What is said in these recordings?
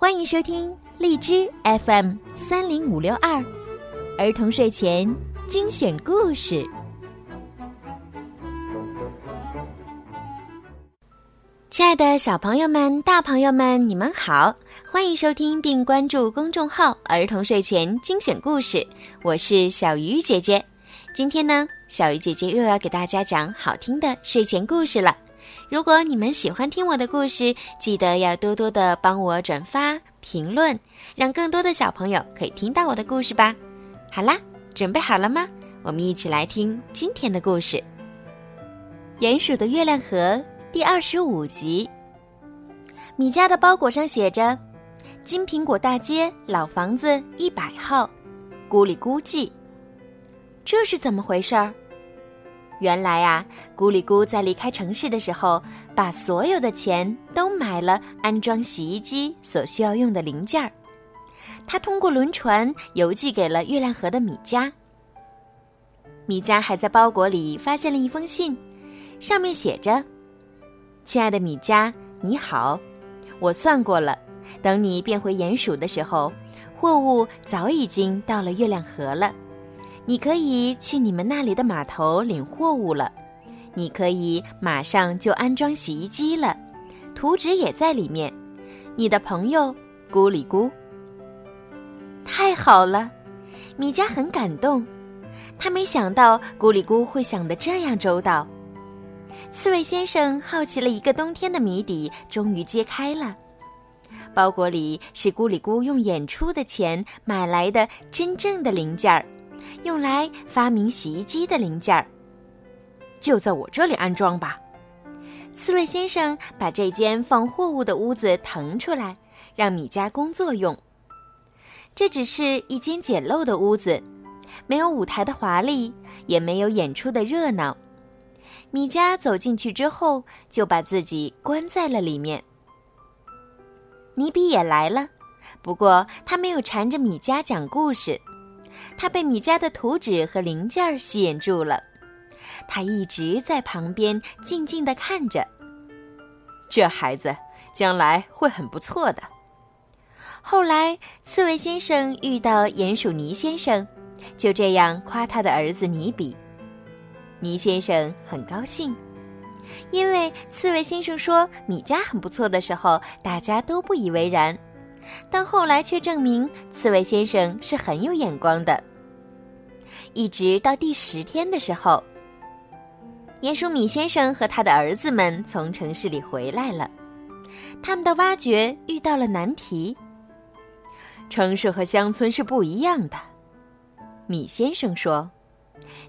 欢迎收听荔枝 FM 三零五六二儿童睡前精选故事。亲爱的小朋友们、大朋友们，你们好！欢迎收听并关注公众号“儿童睡前精选故事”，我是小鱼姐姐。今天呢，小鱼姐姐又要给大家讲好听的睡前故事了。如果你们喜欢听我的故事，记得要多多的帮我转发、评论，让更多的小朋友可以听到我的故事吧。好啦，准备好了吗？我们一起来听今天的故事《鼹鼠的月亮河》第二十五集。米家的包裹上写着：“金苹果大街老房子一百号，咕里咕叽。”这是怎么回事儿？原来啊，咕里咕在离开城市的时候，把所有的钱都买了安装洗衣机所需要用的零件儿。他通过轮船邮寄给了月亮河的米家。米家还在包裹里发现了一封信，上面写着：“亲爱的米家，你好，我算过了，等你变回鼹鼠的时候，货物早已经到了月亮河了。”你可以去你们那里的码头领货物了，你可以马上就安装洗衣机了，图纸也在里面。你的朋友咕里咕。太好了，米迦很感动，他没想到咕里咕会想得这样周到。刺猬先生好奇了一个冬天的谜底终于揭开了，包裹里是咕里咕用演出的钱买来的真正的零件儿。用来发明洗衣机的零件儿，就在我这里安装吧。刺猬先生把这间放货物的屋子腾出来，让米家工作用。这只是一间简陋的屋子，没有舞台的华丽，也没有演出的热闹。米家走进去之后，就把自己关在了里面。尼比也来了，不过他没有缠着米家讲故事。他被米家的图纸和零件吸引住了，他一直在旁边静静地看着。这孩子将来会很不错的。后来，刺猬先生遇到鼹鼠尼先生，就这样夸他的儿子尼比。尼先生很高兴，因为刺猬先生说米家很不错的时候，大家都不以为然。但后来却证明，刺猬先生是很有眼光的。一直到第十天的时候，鼹鼠米先生和他的儿子们从城市里回来了。他们的挖掘遇到了难题。城市和乡村是不一样的，米先生说，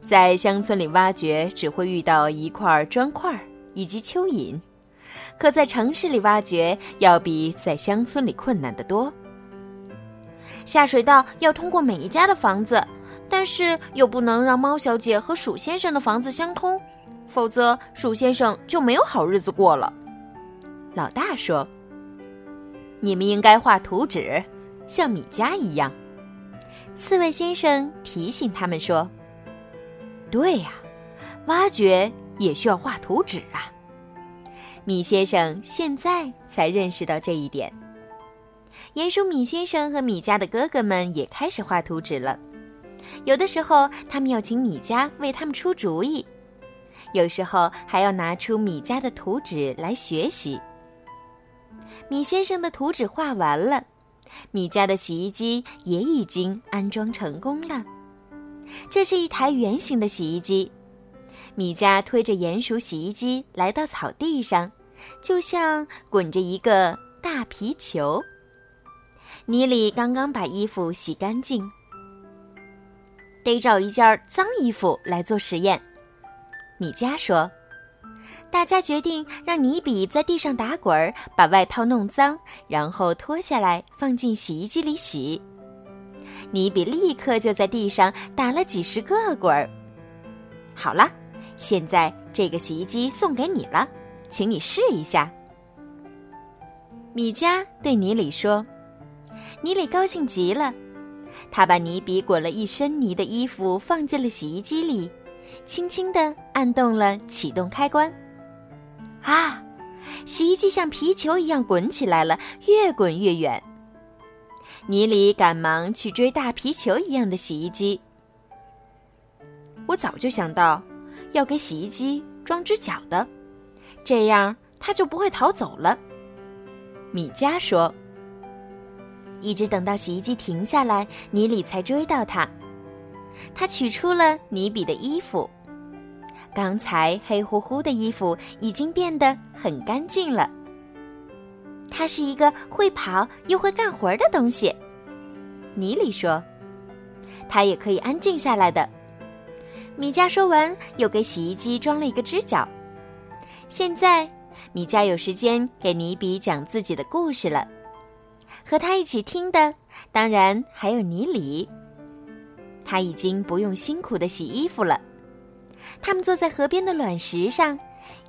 在乡村里挖掘只会遇到一块砖块以及蚯蚓。可在城市里挖掘要比在乡村里困难得多。下水道要通过每一家的房子，但是又不能让猫小姐和鼠先生的房子相通，否则鼠先生就没有好日子过了。老大说：“你们应该画图纸，像米家一样。”刺猬先生提醒他们说：“对呀，挖掘也需要画图纸啊。”米先生现在才认识到这一点。鼹鼠米先生和米家的哥哥们也开始画图纸了。有的时候，他们要请米家为他们出主意；有时候，还要拿出米家的图纸来学习。米先生的图纸画完了，米家的洗衣机也已经安装成功了。这是一台圆形的洗衣机。米加推着鼹鼠洗衣机来到草地上。就像滚着一个大皮球。尼里刚刚把衣服洗干净，得找一件脏衣服来做实验。米加说：“大家决定让尼比在地上打滚，把外套弄脏，然后脱下来放进洗衣机里洗。”尼比立刻就在地上打了几十个滚儿。好了，现在这个洗衣机送给你了。请你试一下。米迦对尼里说：“尼里高兴极了，他把尼比滚了一身泥的衣服放进了洗衣机里，轻轻地按动了启动开关。啊，洗衣机像皮球一样滚起来了，越滚越远。尼里赶忙去追大皮球一样的洗衣机。我早就想到，要给洗衣机装只脚的，这样它就不会逃走了。米迦说：“一直等到洗衣机停下来，尼里才追到它。他取出了尼比的衣服，刚才黑乎乎的衣服已经变得很干净了。它是一个会跑又会干活的东西。”尼里说：“它也可以安静下来的。”米迦说完，又给洗衣机装了一个支脚。现在，米迦有时间给尼比讲自己的故事了。和他一起听的，当然还有尼里。他已经不用辛苦的洗衣服了。他们坐在河边的卵石上，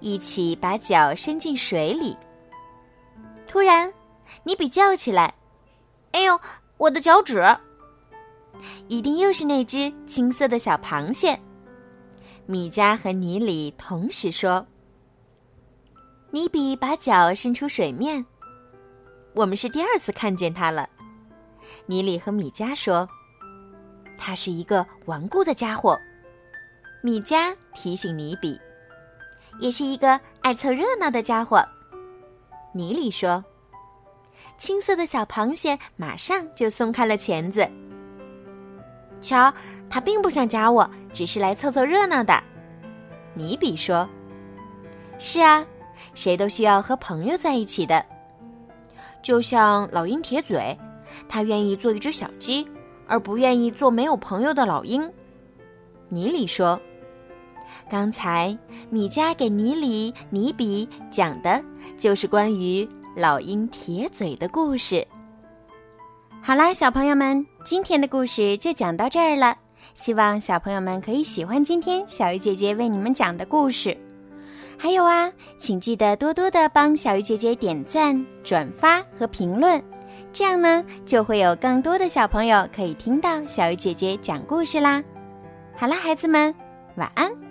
一起把脚伸进水里。突然，尼比叫起来：“哎呦，我的脚趾！”一定又是那只青色的小螃蟹。米加和尼里同时说：“尼比把脚伸出水面，我们是第二次看见他了。”尼里和米加说：“他是一个顽固的家伙。”米加提醒尼比：“也是一个爱凑热闹的家伙。”尼里说：“青色的小螃蟹马上就松开了钳子。”瞧。他并不想夹我，只是来凑凑热闹的。尼比说：“是啊，谁都需要和朋友在一起的。就像老鹰铁嘴，他愿意做一只小鸡，而不愿意做没有朋友的老鹰。”尼里说：“刚才米加给尼里、尼比讲的就是关于老鹰铁嘴的故事。”好啦，小朋友们，今天的故事就讲到这儿了。希望小朋友们可以喜欢今天小鱼姐姐为你们讲的故事。还有啊，请记得多多的帮小鱼姐姐点赞、转发和评论，这样呢就会有更多的小朋友可以听到小鱼姐姐讲故事啦。好啦，孩子们，晚安。